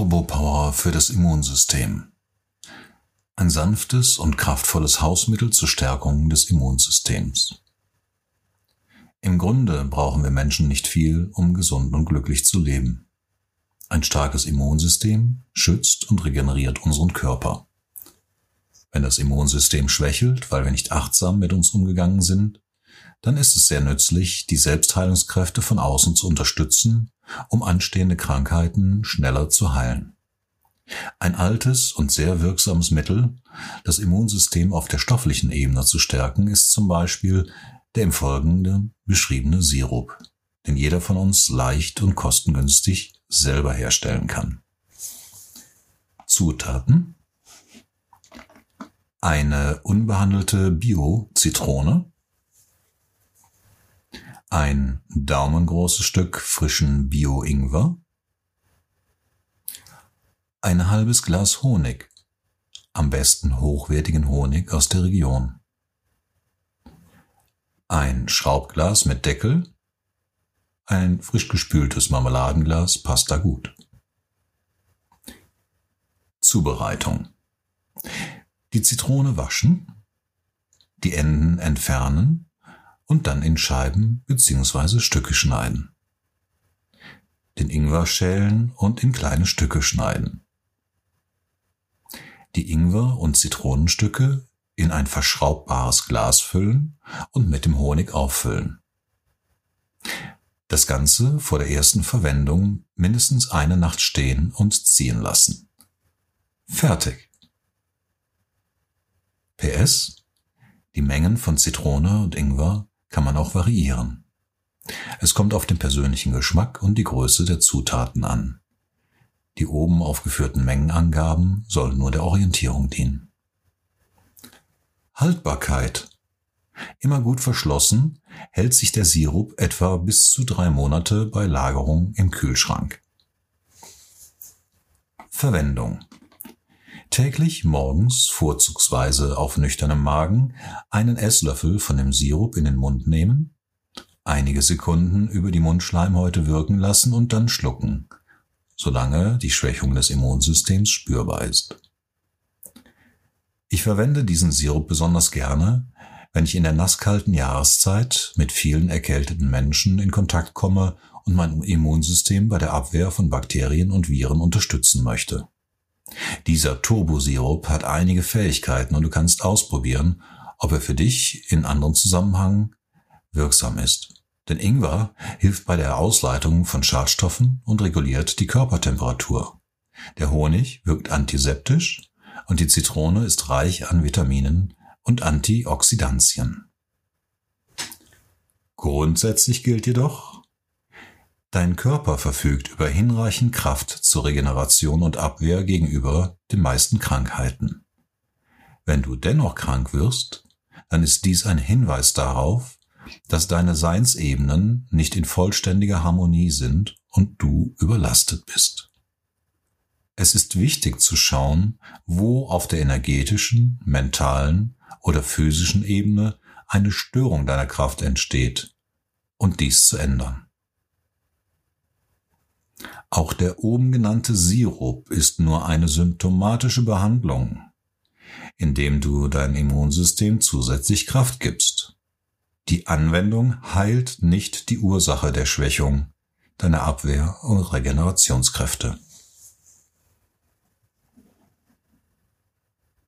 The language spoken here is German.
Turbopower für das Immunsystem. Ein sanftes und kraftvolles Hausmittel zur Stärkung des Immunsystems. Im Grunde brauchen wir Menschen nicht viel, um gesund und glücklich zu leben. Ein starkes Immunsystem schützt und regeneriert unseren Körper. Wenn das Immunsystem schwächelt, weil wir nicht achtsam mit uns umgegangen sind, dann ist es sehr nützlich, die Selbstheilungskräfte von außen zu unterstützen, um anstehende Krankheiten schneller zu heilen. Ein altes und sehr wirksames Mittel, das Immunsystem auf der stofflichen Ebene zu stärken, ist zum Beispiel der im Folgenden beschriebene Sirup, den jeder von uns leicht und kostengünstig selber herstellen kann. Zutaten eine unbehandelte Bio-Zitrone, ein daumengroßes Stück frischen Bio-Ingwer, ein halbes Glas Honig, am besten hochwertigen Honig aus der Region, ein Schraubglas mit Deckel, ein frisch gespültes Marmeladenglas passt da gut. Zubereitung. Die Zitrone waschen, die Enden entfernen, und dann in Scheiben bzw. Stücke schneiden. Den Ingwer schälen und in kleine Stücke schneiden. Die Ingwer- und Zitronenstücke in ein verschraubbares Glas füllen und mit dem Honig auffüllen. Das Ganze vor der ersten Verwendung mindestens eine Nacht stehen und ziehen lassen. Fertig. PS. Die Mengen von Zitrone und Ingwer kann man auch variieren. Es kommt auf den persönlichen Geschmack und die Größe der Zutaten an. Die oben aufgeführten Mengenangaben sollen nur der Orientierung dienen. Haltbarkeit. Immer gut verschlossen hält sich der Sirup etwa bis zu drei Monate bei Lagerung im Kühlschrank. Verwendung. Täglich morgens, vorzugsweise auf nüchternem Magen, einen Esslöffel von dem Sirup in den Mund nehmen, einige Sekunden über die Mundschleimhäute wirken lassen und dann schlucken, solange die Schwächung des Immunsystems spürbar ist. Ich verwende diesen Sirup besonders gerne, wenn ich in der nasskalten Jahreszeit mit vielen erkälteten Menschen in Kontakt komme und mein Immunsystem bei der Abwehr von Bakterien und Viren unterstützen möchte. Dieser Turbosirup hat einige Fähigkeiten und du kannst ausprobieren, ob er für dich in anderen Zusammenhang wirksam ist. Denn Ingwer hilft bei der Ausleitung von Schadstoffen und reguliert die Körpertemperatur. Der Honig wirkt antiseptisch und die Zitrone ist reich an Vitaminen und Antioxidantien. Grundsätzlich gilt jedoch, Dein Körper verfügt über hinreichend Kraft zur Regeneration und Abwehr gegenüber den meisten Krankheiten. Wenn du dennoch krank wirst, dann ist dies ein Hinweis darauf, dass deine Seinsebenen nicht in vollständiger Harmonie sind und du überlastet bist. Es ist wichtig zu schauen, wo auf der energetischen, mentalen oder physischen Ebene eine Störung deiner Kraft entsteht und dies zu ändern. Auch der oben genannte Sirup ist nur eine symptomatische Behandlung, indem du dein Immunsystem zusätzlich Kraft gibst. Die Anwendung heilt nicht die Ursache der Schwächung deiner Abwehr- und Regenerationskräfte.